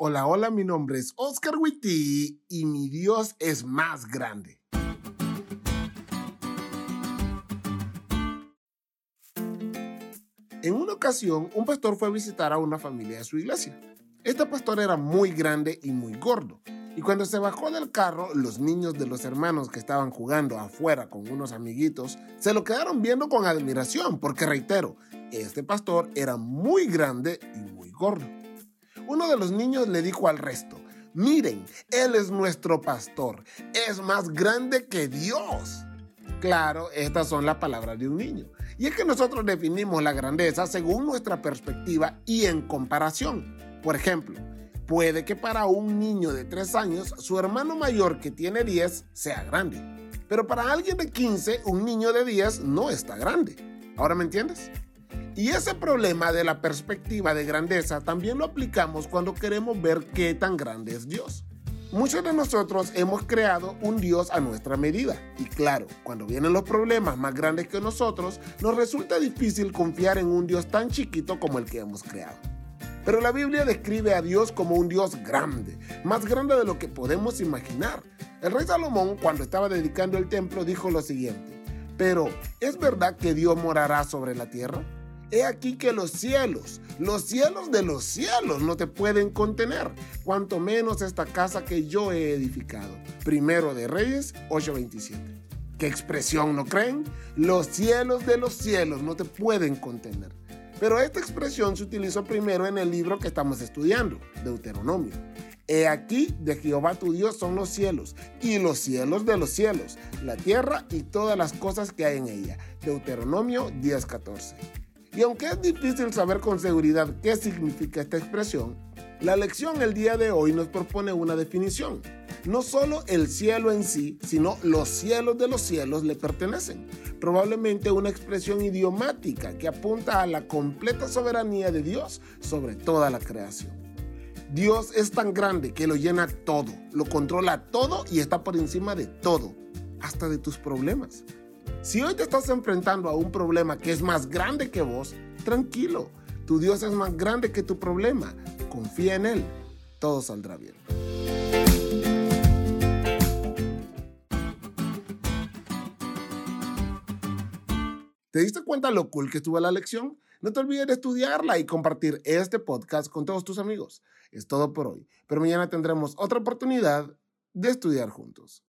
Hola, hola, mi nombre es Oscar Witty y mi Dios es más grande. En una ocasión, un pastor fue a visitar a una familia de su iglesia. Este pastor era muy grande y muy gordo. Y cuando se bajó del carro, los niños de los hermanos que estaban jugando afuera con unos amiguitos se lo quedaron viendo con admiración, porque reitero, este pastor era muy grande y muy gordo. Uno de los niños le dijo al resto, miren, él es nuestro pastor, es más grande que Dios. Claro, estas son las palabras de un niño. Y es que nosotros definimos la grandeza según nuestra perspectiva y en comparación. Por ejemplo, puede que para un niño de 3 años su hermano mayor que tiene 10 sea grande. Pero para alguien de 15, un niño de 10 no está grande. ¿Ahora me entiendes? Y ese problema de la perspectiva de grandeza también lo aplicamos cuando queremos ver qué tan grande es Dios. Muchos de nosotros hemos creado un Dios a nuestra medida. Y claro, cuando vienen los problemas más grandes que nosotros, nos resulta difícil confiar en un Dios tan chiquito como el que hemos creado. Pero la Biblia describe a Dios como un Dios grande, más grande de lo que podemos imaginar. El rey Salomón, cuando estaba dedicando el templo, dijo lo siguiente, pero ¿es verdad que Dios morará sobre la tierra? He aquí que los cielos, los cielos de los cielos no te pueden contener, cuanto menos esta casa que yo he edificado. Primero de Reyes 8:27. ¿Qué expresión no creen? Los cielos de los cielos no te pueden contener. Pero esta expresión se utilizó primero en el libro que estamos estudiando, Deuteronomio. He aquí de Jehová tu Dios son los cielos, y los cielos de los cielos, la tierra y todas las cosas que hay en ella. Deuteronomio 10:14. Y aunque es difícil saber con seguridad qué significa esta expresión, la lección el día de hoy nos propone una definición. No solo el cielo en sí, sino los cielos de los cielos le pertenecen. Probablemente una expresión idiomática que apunta a la completa soberanía de Dios sobre toda la creación. Dios es tan grande que lo llena todo, lo controla todo y está por encima de todo, hasta de tus problemas. Si hoy te estás enfrentando a un problema que es más grande que vos, tranquilo. Tu Dios es más grande que tu problema. Confía en Él. Todo saldrá bien. ¿Te diste cuenta lo cool que estuvo la lección? No te olvides de estudiarla y compartir este podcast con todos tus amigos. Es todo por hoy, pero mañana tendremos otra oportunidad de estudiar juntos.